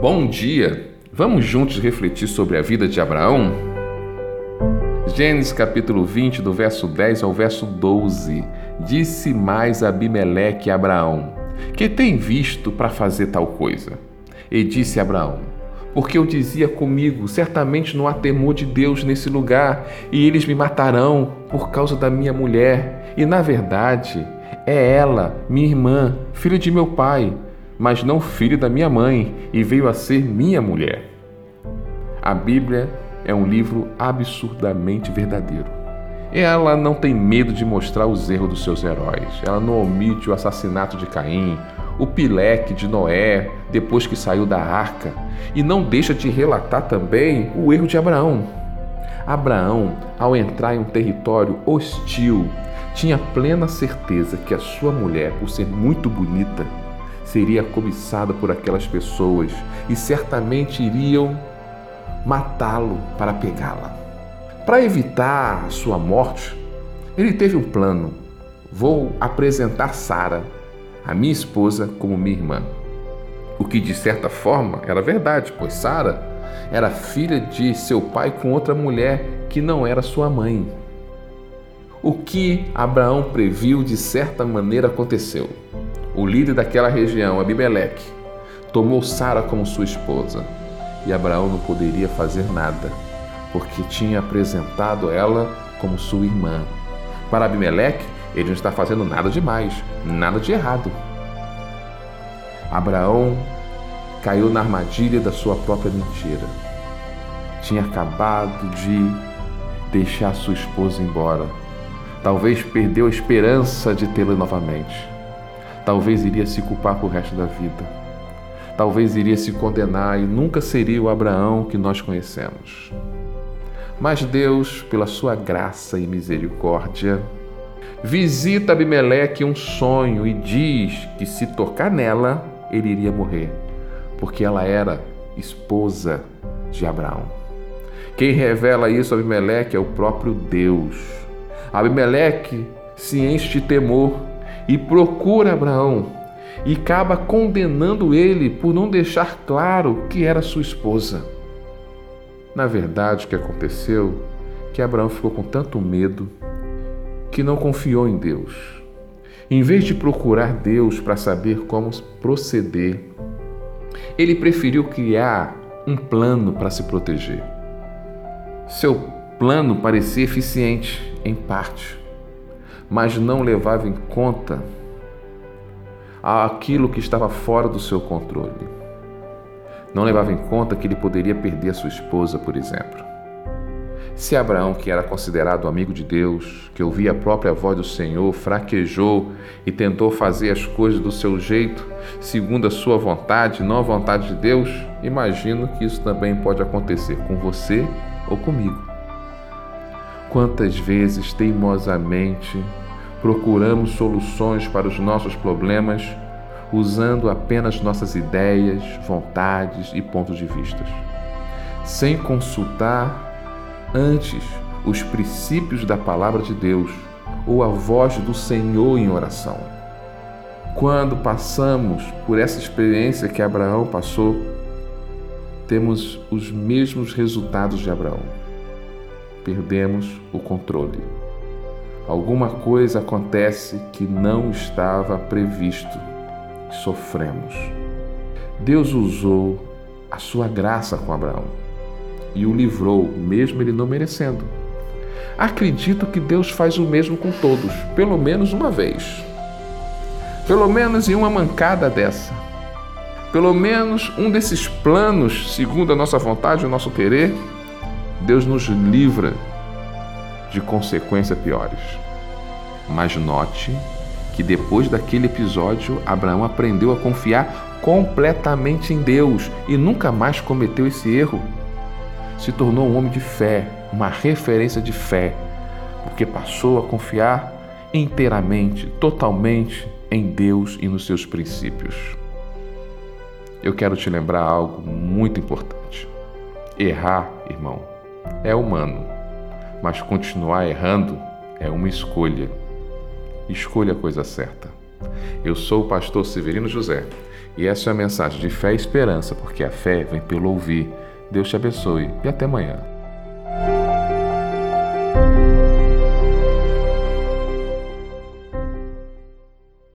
Bom dia! Vamos juntos refletir sobre a vida de Abraão? Gênesis capítulo 20, do verso 10 ao verso 12. Disse mais Abimeleque a Abraão: Que tem visto para fazer tal coisa? E disse Abraão: Porque eu dizia comigo: Certamente não há temor de Deus nesse lugar, e eles me matarão por causa da minha mulher. E na verdade, é ela, minha irmã, filha de meu pai mas não filho da minha mãe, e veio a ser minha mulher. A Bíblia é um livro absurdamente verdadeiro. Ela não tem medo de mostrar os erros dos seus heróis. Ela não omite o assassinato de Caim, o pileque de Noé depois que saiu da arca, e não deixa de relatar também o erro de Abraão. Abraão, ao entrar em um território hostil, tinha plena certeza que a sua mulher, por ser muito bonita, seria cobiçada por aquelas pessoas e certamente iriam matá-lo para pegá-la. Para evitar sua morte, ele teve um plano. Vou apresentar Sara, a minha esposa, como minha irmã. O que de certa forma era verdade, pois Sara era filha de seu pai com outra mulher que não era sua mãe. O que Abraão previu de certa maneira aconteceu o líder daquela região, Abimeleque, tomou Sara como sua esposa. E Abraão não poderia fazer nada, porque tinha apresentado ela como sua irmã. Para Abimeleque, ele não está fazendo nada demais, nada de errado. Abraão caiu na armadilha da sua própria mentira. Tinha acabado de deixar sua esposa embora. Talvez perdeu a esperança de tê-la novamente talvez iria se culpar por resto da vida. Talvez iria se condenar e nunca seria o Abraão que nós conhecemos. Mas Deus, pela sua graça e misericórdia, visita Abimeleque um sonho e diz que se tocar nela, ele iria morrer, porque ela era esposa de Abraão. Quem revela isso a Abimeleque é o próprio Deus. Abimeleque se enche de temor e procura Abraão e acaba condenando ele por não deixar claro que era sua esposa. Na verdade, o que aconteceu é que Abraão ficou com tanto medo que não confiou em Deus. Em vez de procurar Deus para saber como proceder, ele preferiu criar um plano para se proteger. Seu plano parecia eficiente, em parte, mas não levava em conta aquilo que estava fora do seu controle. Não levava em conta que ele poderia perder a sua esposa, por exemplo. Se Abraão, que era considerado amigo de Deus, que ouvia a própria voz do Senhor, fraquejou e tentou fazer as coisas do seu jeito, segundo a sua vontade, não a vontade de Deus, imagino que isso também pode acontecer com você ou comigo. Quantas vezes teimosamente procuramos soluções para os nossos problemas usando apenas nossas ideias, vontades e pontos de vista, sem consultar antes os princípios da palavra de Deus ou a voz do Senhor em oração. Quando passamos por essa experiência que Abraão passou, temos os mesmos resultados de Abraão perdemos o controle. Alguma coisa acontece que não estava previsto. Sofremos. Deus usou a sua graça com Abraão e o livrou, mesmo ele não merecendo. Acredito que Deus faz o mesmo com todos, pelo menos uma vez. Pelo menos em uma mancada dessa. Pelo menos um desses planos, segundo a nossa vontade, o nosso querer, Deus nos livra de consequências piores. Mas note que depois daquele episódio, Abraão aprendeu a confiar completamente em Deus e nunca mais cometeu esse erro. Se tornou um homem de fé, uma referência de fé, porque passou a confiar inteiramente, totalmente em Deus e nos seus princípios. Eu quero te lembrar algo muito importante. Errar, irmão, é humano, mas continuar errando é uma escolha. Escolha a coisa certa. Eu sou o pastor Severino José E essa é a mensagem de fé e esperança, porque a fé vem pelo ouvir. Deus te abençoe e até amanhã.